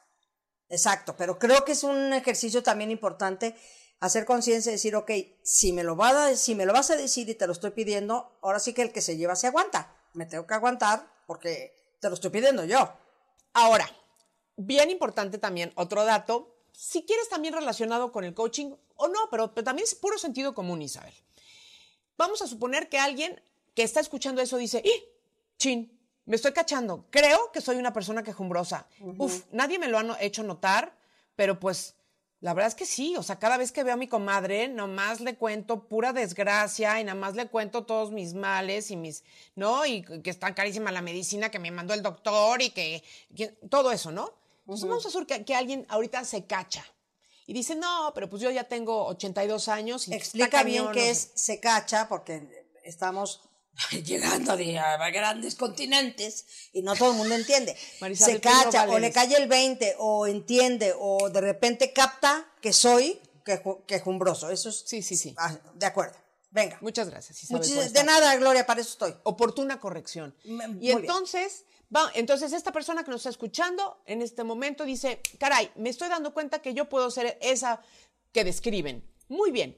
Exacto, pero creo que es un ejercicio también importante hacer conciencia y decir, ok, si me, lo va a, si me lo vas a decir y te lo estoy pidiendo, ahora sí que el que se lleva se aguanta. Me tengo que aguantar porque te lo estoy pidiendo yo. Ahora, bien importante también, otro dato, si quieres también relacionado con el coaching o no, pero, pero también es puro sentido común, Isabel. Vamos a suponer que alguien que está escuchando eso dice, ¡Ih! chin, me estoy cachando, creo que soy una persona quejumbrosa. Uf, nadie me lo ha hecho notar, pero pues la verdad es que sí, o sea, cada vez que veo a mi comadre, nomás le cuento pura desgracia y nada más le cuento todos mis males y mis, ¿no? Y que está carísima la medicina que me mandó el doctor y que, que- todo eso, ¿no? Entonces vamos a hacer que, que alguien ahorita se cacha y dice, no, pero pues yo ya tengo 82 años y Explica bien cañón, qué no es sé". se cacha, porque estamos [laughs] llegando a grandes continentes y no todo el mundo entiende. Marisabel, se no cacha o le cae el 20 o entiende o de repente capta que soy queju- quejumbroso. Eso es, Sí, sí, sí. Ah, de acuerdo. Venga. Muchas gracias, Isabel. Muchis- de nada, Gloria, para eso estoy. oportuna corrección. Me- Y bien. Entonces, esta persona que nos está escuchando en este momento dice, caray, me estoy dando cuenta que yo puedo ser esa que describen. Muy bien.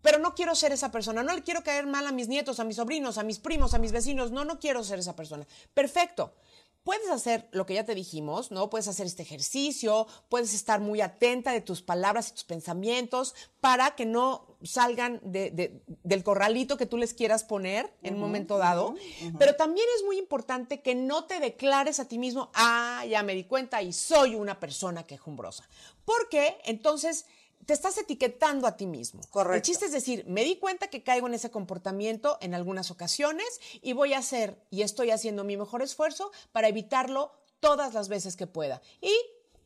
Pero no quiero ser esa persona, no le quiero caer mal a mis nietos, a mis sobrinos, a mis primos, a mis vecinos, no, no quiero ser esa persona. Perfecto. Puedes hacer lo que ya te dijimos, ¿no? Puedes hacer este ejercicio, puedes estar muy atenta de tus palabras y tus pensamientos para que no salgan de- de- del corralito que tú les quieras poner en un momento dado. Pero también es muy importante que no te declares a ti mismo, ah, ya me di cuenta y soy una persona quejumbrosa. Porque entonces te estás etiquetando a ti mismo. Correcto. El chiste es decir, me di cuenta que caigo en ese comportamiento en algunas ocasiones y voy a hacer y estoy haciendo mi mejor esfuerzo para evitarlo todas las veces que pueda. Y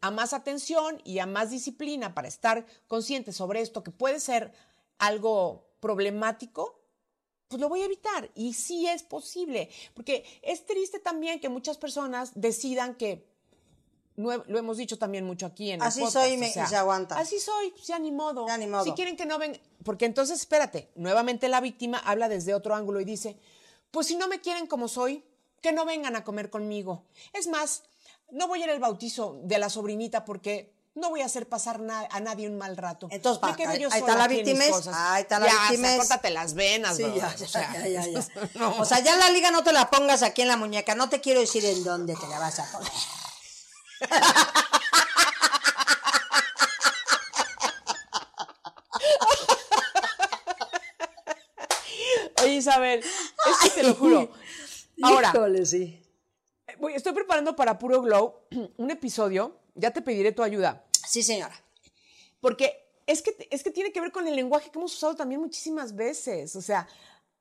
a más atención y a más disciplina para estar consciente sobre esto que puede ser algo problemático, pues lo voy a evitar. Y sí es posible, porque es triste también que muchas personas decidan que, lo hemos dicho también mucho aquí en el Así podcast, soy y me- y se aguantan. Así soy, pues ya ni modo. Ya ni modo. Si quieren que no ven, porque entonces, espérate, nuevamente la víctima habla desde otro ángulo y dice, pues si no me quieren como soy, que no vengan a comer conmigo. Es más, no voy a ir al bautizo de la sobrinita porque no voy a hacer pasar na- a nadie un mal rato. Entonces, va, ahí- yo ahí está la víctima, ahí está la ya, víctima. o sea, córtate las venas, Sí, bro. ya, O ya, sea, ya, ya, ya. [laughs] no. O sea, ya la liga no te la pongas aquí en la muñeca. No te quiero decir en dónde te la vas a poner. Oye, Isabel, es que te lo juro. Ahora, Híjole, sí. voy- estoy preparando para Puro Glow [clears throat] un episodio, ya te pediré tu ayuda, Sí, señora. porque es que, es que tiene que ver con el lenguaje que hemos usado también muchísimas veces. O sea,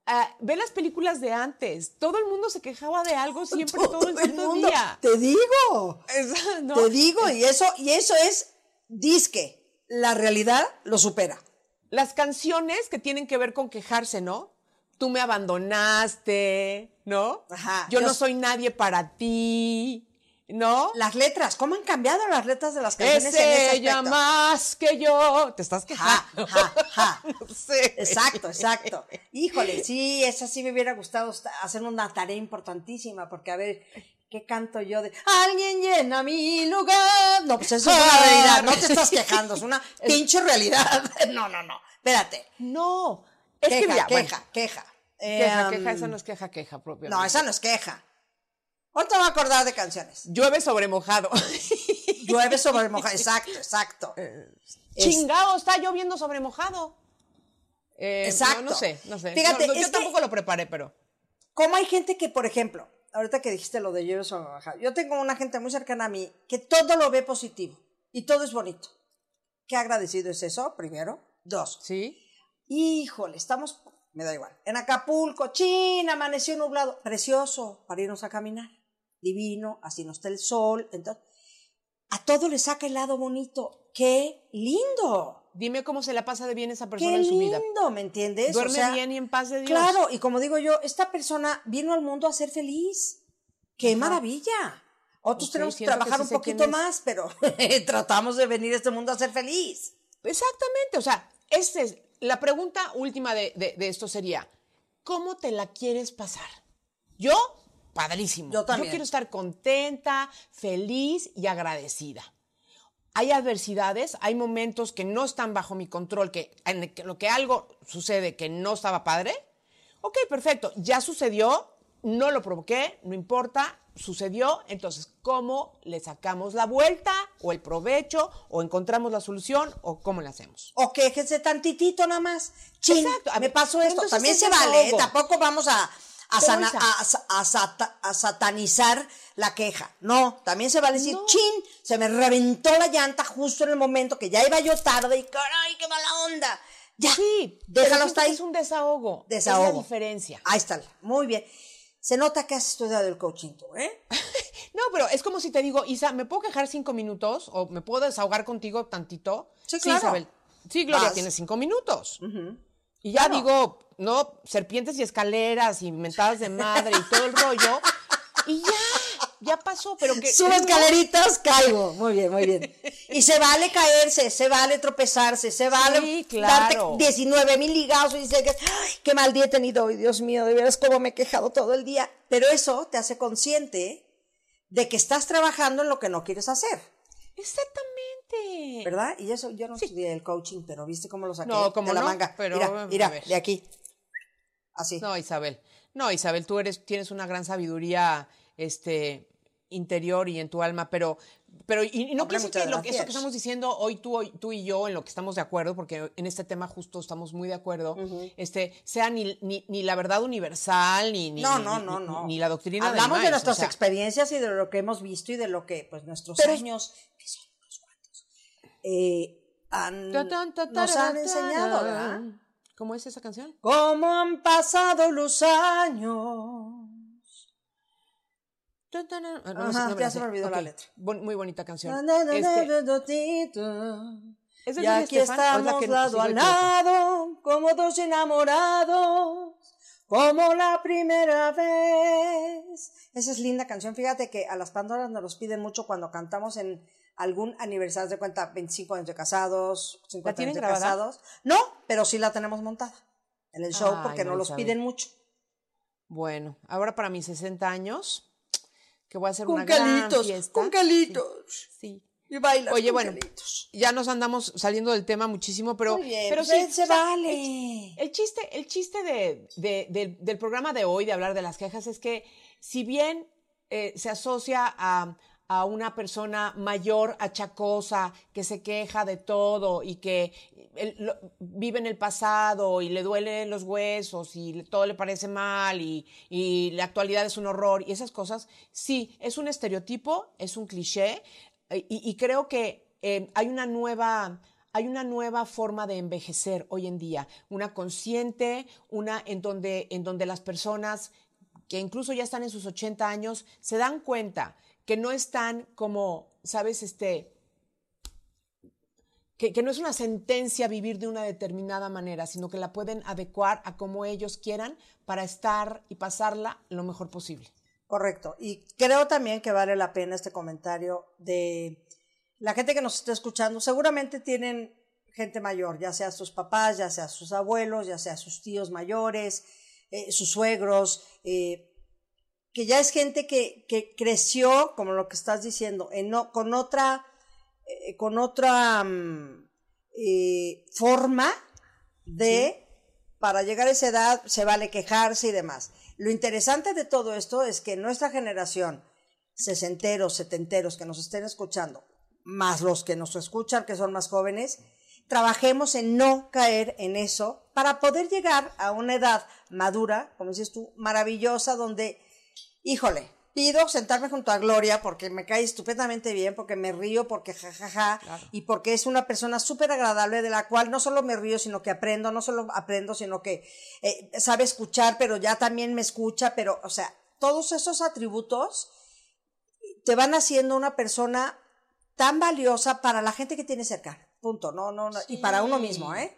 ah, ve las películas de antes, todo el mundo se quejaba de algo [laughs] siempre, todo, el santo mundo. día. Te digo. Es- [laughs] ¿no? Te digo, y eso, y eso es disque. La realidad lo supera. Las canciones que tienen que ver con quejarse, ¿no? Tú me abandonaste, ¿no? Ajá, Yo yo- no soy nadie para ti, ¿no? Las letras, ¿cómo han cambiado las letras de las canciones Es en ese ella aspecto? más que yo. Te estás Ja, quejando. ja, ja. [laughs] No sé. Exacto, exacto. Híjole, sí, esa sí me hubiera gustado hacer una tarea importantísima, porque a ver, ¿qué canto yo de alguien llena mi lugar? No, pues eso es una Ah. realidad, no [laughs] te estás quejando, es una pinche realidad. [laughs] No, no, no. Espérate. No. Es Queja, que mira, bueno, queja, queja. queja, Em, queja, esa no es queja, queja propiamente. No, esa no es queja. Ahorita voy a acordar de canciones. Llueve sobre mojado. [laughs] Llueve sobre mojado. Exacto, exacto. Eh, Es- Chingado, está lloviendo sobre mojado. Eh, Exacto. No, no sé, no sé. Fíjate, No, yo que- tampoco lo preparé, pero. Como hay gente que, por ejemplo, ahorita que dijiste lo de llueve sobre mojado, yo tengo una gente muy cercana a mí que todo lo ve positivo y todo es bonito. Qué agradecido es eso, primero. Dos. ¿Sí? Híjole, estamos, me da igual, en Acapulco, China, amaneció nublado, precioso para irnos a caminar, divino, así no está el sol, entonces, a todo le saca el lado bonito, qué lindo, Dime cómo se la pasa de bien esa persona qué en su vida. lindo, ¿me entiendes? Duerme O sea, bien y en paz de Dios. Claro, y como digo yo, esta persona vino al mundo a ser feliz, qué Ajá. maravilla. Otros Ok, tenemos que trabajar sí un poquito más, pero [laughs] tratamos de venir a este mundo a ser feliz. Exactamente, o sea, este es, la pregunta última de, de- de esto sería, ¿cómo te la quieres pasar? Yo, padrísimo. Yo también. quiero estar contenta, feliz y agradecida. Hay adversidades, hay momentos que no están bajo mi control, que en lo que algo sucede que no estaba padre. Ok, perfecto, ya sucedió, no lo provoqué, no importa, sucedió. Entonces, ¿cómo le sacamos la vuelta o el provecho o encontramos la solución o cómo le hacemos? O quéjense tantitito nada más. Chin, Exacto. A me pasó esto. También se vale, ¿eh? Tampoco vamos a, a, sana- a sa- a sata- a satanizar la queja. No, también se vale decir, No. chin, se me reventó la llanta justo en el momento que ya iba yo tarde y caray, qué mala onda. Ya, Sí, déjalo hasta ahí. Es un desahogo. Desahogo. Es la diferencia. Ahí está, muy bien. Se nota que has estudiado el coaching tú, ¿eh? [laughs] No, pero es como si te digo, Isa, ¿me puedo quejar cinco minutos o me puedo desahogar contigo tantito? Sí, claro. Isabel. Sí, Gloria, Vas. tienes cinco minutos. Y ya digo, no, serpientes y escaleras y mentadas de madre y todo el rollo. Y ya, ya pasó, pero que... Sube no, escaleritas, caigo. Muy bien, muy bien. Y se vale caerse, se vale tropezarse, se vale Sí, claro. darte 19 mil ligazos y dices, "Ay, qué mal día he tenido hoy, Dios mío, de veras cómo me he quejado todo el día. Pero eso te hace consciente de que estás trabajando en lo que no quieres hacer, Exactamente. ¿Verdad? Y eso, yo no estudié el coaching, pero viste cómo lo saqué No, cómo de la no, manga. pero, mira, mira, de aquí. Así. No, Isabel. No, Isabel, tú eres, tienes una gran sabiduría, este, interior y en tu alma, pero, pero, y, y no muchas que lo eso que estamos diciendo hoy tú, hoy tú y yo, en lo que estamos de acuerdo, porque en este tema justo estamos muy de acuerdo, este, sea ni, ni, ni la verdad universal, ni, ni, No, no, ni- no, no. ni la doctrina Hablamos de nuestras o sea, experiencias y de lo que hemos visto y de lo que, pues, nuestros Pero- años, que son eh, han- nos han enseñado. ¿verdad? ¿Cómo es esa canción? ¿Cómo han pasado los años? Ta, ta, na- no, Ajá, no sé, no ya la se sé. me olvidó la Ok, letra. bon- muy bonita canción. Este, na, na, tito. ¿es de Y aquí Estefan estamos lado a lado, como dos enamorados, como la primera vez. Esa es linda canción. Fíjate que a las Pandoras nos los piden mucho cuando cantamos en algún aniversario de cuenta, 25 años de casados, 50 tienen años de grabada? casados. No, pero sí la tenemos montada en el show Ay, porque no, los piden mucho. Bueno, ahora para mis 60 años, que voy a hacer Con una gran calitos, fiesta. con calitos. Sí. Y bailas Oye, con bueno, calitos. ya nos andamos saliendo del tema muchísimo, pero, Muy bien, pero pues, sí, se vale. El, el chiste, el chiste de, de- del- del programa de hoy, de hablar de las quejas, es que si bien eh, se asocia a, a una persona mayor, achacosa, que se queja de todo y que vive en el pasado y le duelen los huesos y todo le parece mal y, y la actualidad es un horror y esas cosas, sí, es un estereotipo, es un cliché eh, y, y creo que eh, hay una nueva hay una nueva forma de envejecer hoy en día, una consciente, una en donde, en donde las personas que incluso ya están en sus 80 años se dan cuenta que no están como, sabes, este, que, que no es una sentencia vivir de una determinada manera, sino que la pueden adecuar a como ellos quieran para estar y pasarla lo mejor posible. Correcto. Y creo también que vale la pena este comentario de la gente que nos está escuchando. Seguramente tienen gente mayor, ya sea sus papás, ya sea sus abuelos, ya sea sus tíos mayores, eh, sus suegros, eh, que ya es gente que, que creció, como lo que estás diciendo, en con otra, eh, con otra mm, eh, forma de, para llegar a esa edad, se vale quejarse y demás. Lo interesante de todo esto es que nuestra generación, sesenteros, setenteros que nos estén escuchando, más los que nos escuchan que son más jóvenes, trabajemos en no caer en eso para poder llegar a una edad madura, como dices tú, maravillosa, donde, híjole, pido sentarme junto a Gloria porque me cae estupendamente bien, porque me río, porque jajaja, y porque es una persona súper agradable de la cual no solo me río, sino que aprendo, no solo aprendo, sino que eh, sabe escuchar, pero ya también me escucha, pero, o sea, todos esos atributos te van haciendo una persona tan valiosa para la gente que tiene cerca. Punto. No, no, no. Y para uno mismo, ¿eh?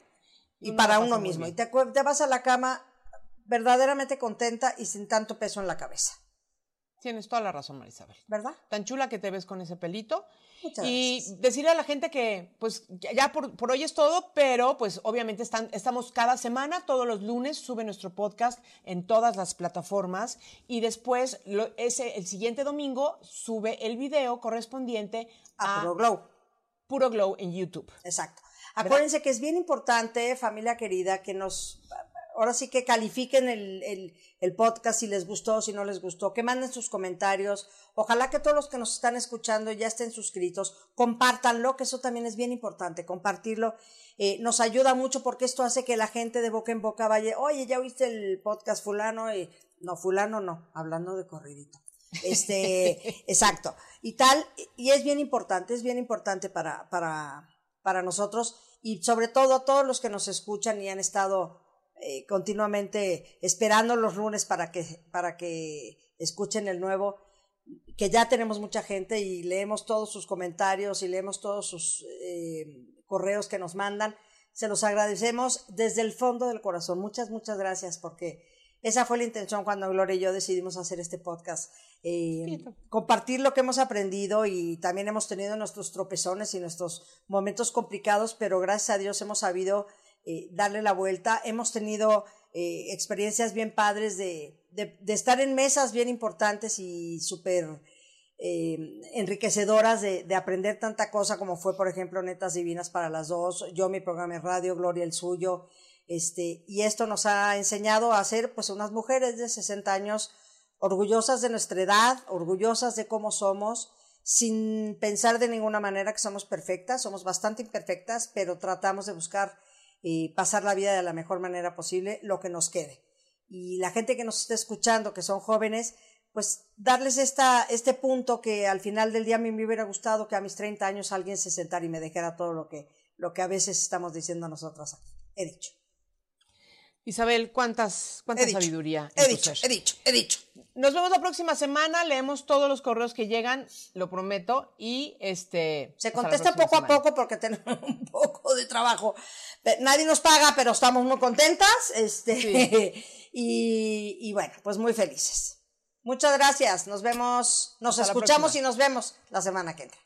Y para uno mismo. Y te vas a la cama verdaderamente contenta y sin tanto peso en la cabeza. Tienes toda la razón, Marisabel. ¿Verdad? Tan chula que te ves con ese pelito. Muchas y gracias. decirle a la gente que, pues, ya- por, por hoy es todo, pero pues obviamente están, estamos cada semana, todos los lunes, sube nuestro podcast en todas las plataformas y después, lo- ese, el siguiente domingo, sube el video correspondiente A a Puro Glow. Puro Glow en YouTube. Exacto. Acuérdense que es bien importante, familia querida, que nos, ahora sí que califiquen el, el, el podcast si les gustó, si no les gustó, que manden sus comentarios. Ojalá que todos los que nos están escuchando ya estén suscritos, compártanlo, que eso también es bien importante, compartirlo. Eh, nos ayuda mucho porque esto hace que la gente de boca en boca vaya, oye, ya oíste el podcast fulano, y no, fulano no, hablando de corridito. Este, [laughs] exacto. Y tal, y es bien importante, es bien importante para, para, para nosotros y sobre todo a todos los que nos escuchan y han estado eh, continuamente esperando los lunes para que, para que escuchen el nuevo, que ya tenemos mucha gente y leemos todos sus comentarios y leemos todos sus eh, correos que nos mandan. Se los agradecemos desde el fondo del corazón. Muchas, muchas gracias porque esa fue la intención cuando Gloria y yo decidimos hacer este podcast. Eh, compartir lo que hemos aprendido y también hemos tenido nuestros tropezones y nuestros momentos complicados, pero gracias a Dios hemos sabido eh, darle la vuelta. Hemos tenido eh, experiencias bien padres de, de, estar en mesas bien importantes y súper eh, enriquecedoras de, de, aprender tanta cosa como fue, por ejemplo, Netas Divinas para las dos, yo mi programa de radio, Gloria el suyo, este, y esto nos ha enseñado a ser pues unas mujeres de 60 años orgullosas de nuestra edad, orgullosas de cómo somos, sin pensar de ninguna manera que somos perfectas, somos bastante imperfectas, pero tratamos de buscar eh, pasar la vida de la mejor manera posible, lo que nos quede. Y la gente que nos está escuchando, que son jóvenes, pues darles esta, este punto que al final del día a mí me hubiera gustado que a mis 30 años alguien se sentara y me dejara todo lo que, lo que a veces estamos diciendo nosotras aquí. He dicho. Isabel, ¿cuántas, cuánta he dicho, sabiduría? He dicho, he dicho, he dicho. Nos vemos la próxima semana, leemos todos los correos que llegan, lo prometo, y este... Se contesta poco semana. a poco porque tenemos [laughs] un poco de trabajo. Nadie nos paga, pero estamos muy contentas, este, sí. [laughs] y, y, bueno, pues muy felices. Muchas gracias, nos vemos, nos Hasta escuchamos y nos vemos la semana que entra.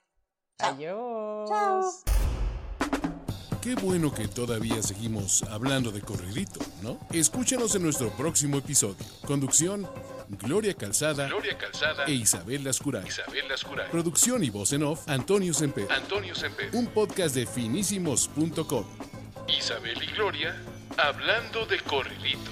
Chao. Adiós. Chao. Qué bueno que todavía seguimos hablando de corridito, ¿no? Escúchanos en nuestro próximo episodio. Conducción, Gloria Calzada, Gloria Calzada e Isabel Lascuray. Isabel Lascuray. Producción y voz en off, Antonio Semper. Antonio Semper. Un podcast de finísimos.com. Isabel y Gloria hablando de corridito.